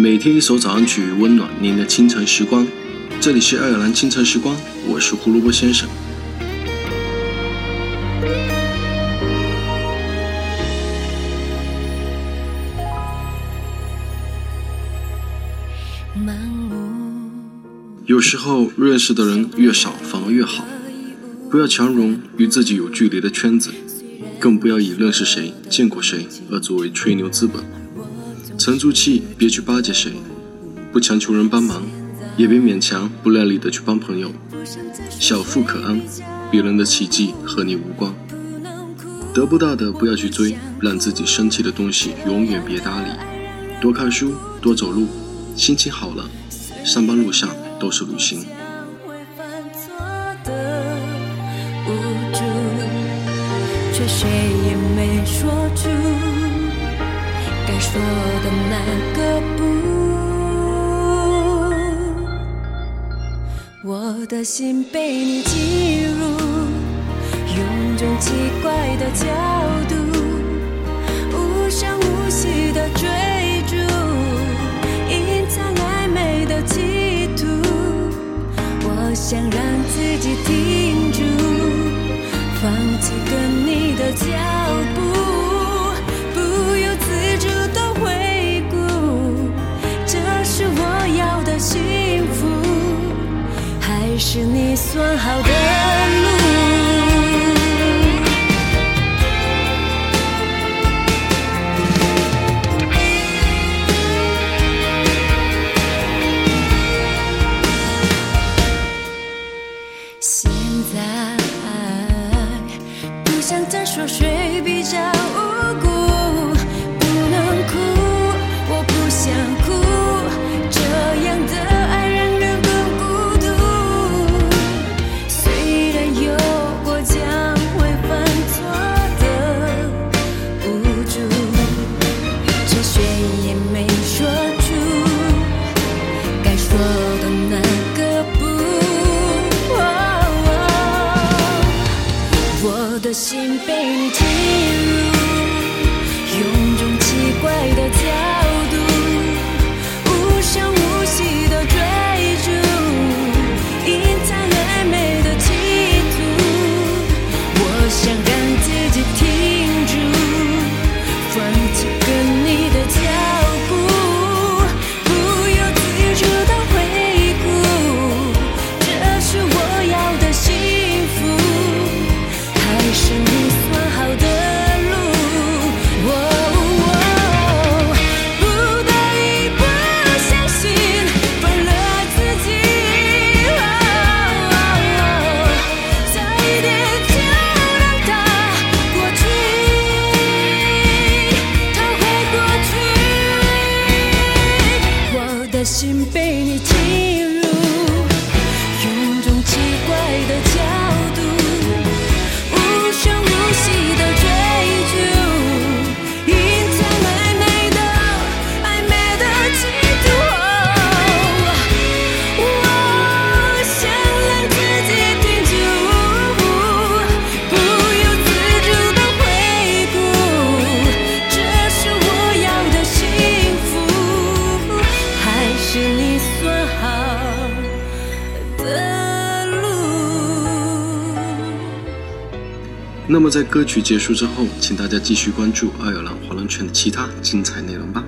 每天一首早安曲，温暖您的清晨时光。这里是爱尔兰清晨时光，我是胡萝卜先生。有时候认识的人越少，反而越好。不要强融与自己有距离的圈子，更不要以认识谁、见过谁而作为吹牛资本。沉住气，别去巴结谁，不强求人帮忙，也别勉强不量力的去帮朋友。小富可安，别人的奇迹和你无关。得不到的不要去追，让自己生气的东西永远别搭理。多看书，多走路，心情好了，上班路上都是旅行。却谁也没说出。该说的那个不，我的心被你进入，用种奇怪的角度，无声无息的追逐，隐藏暧昧的企图。我想让自己停住，放弃跟你的是你算好的路。现在不想再说谁比较心被你那么，在歌曲结束之后，请大家继续关注爱尔兰华人圈的其他精彩内容吧。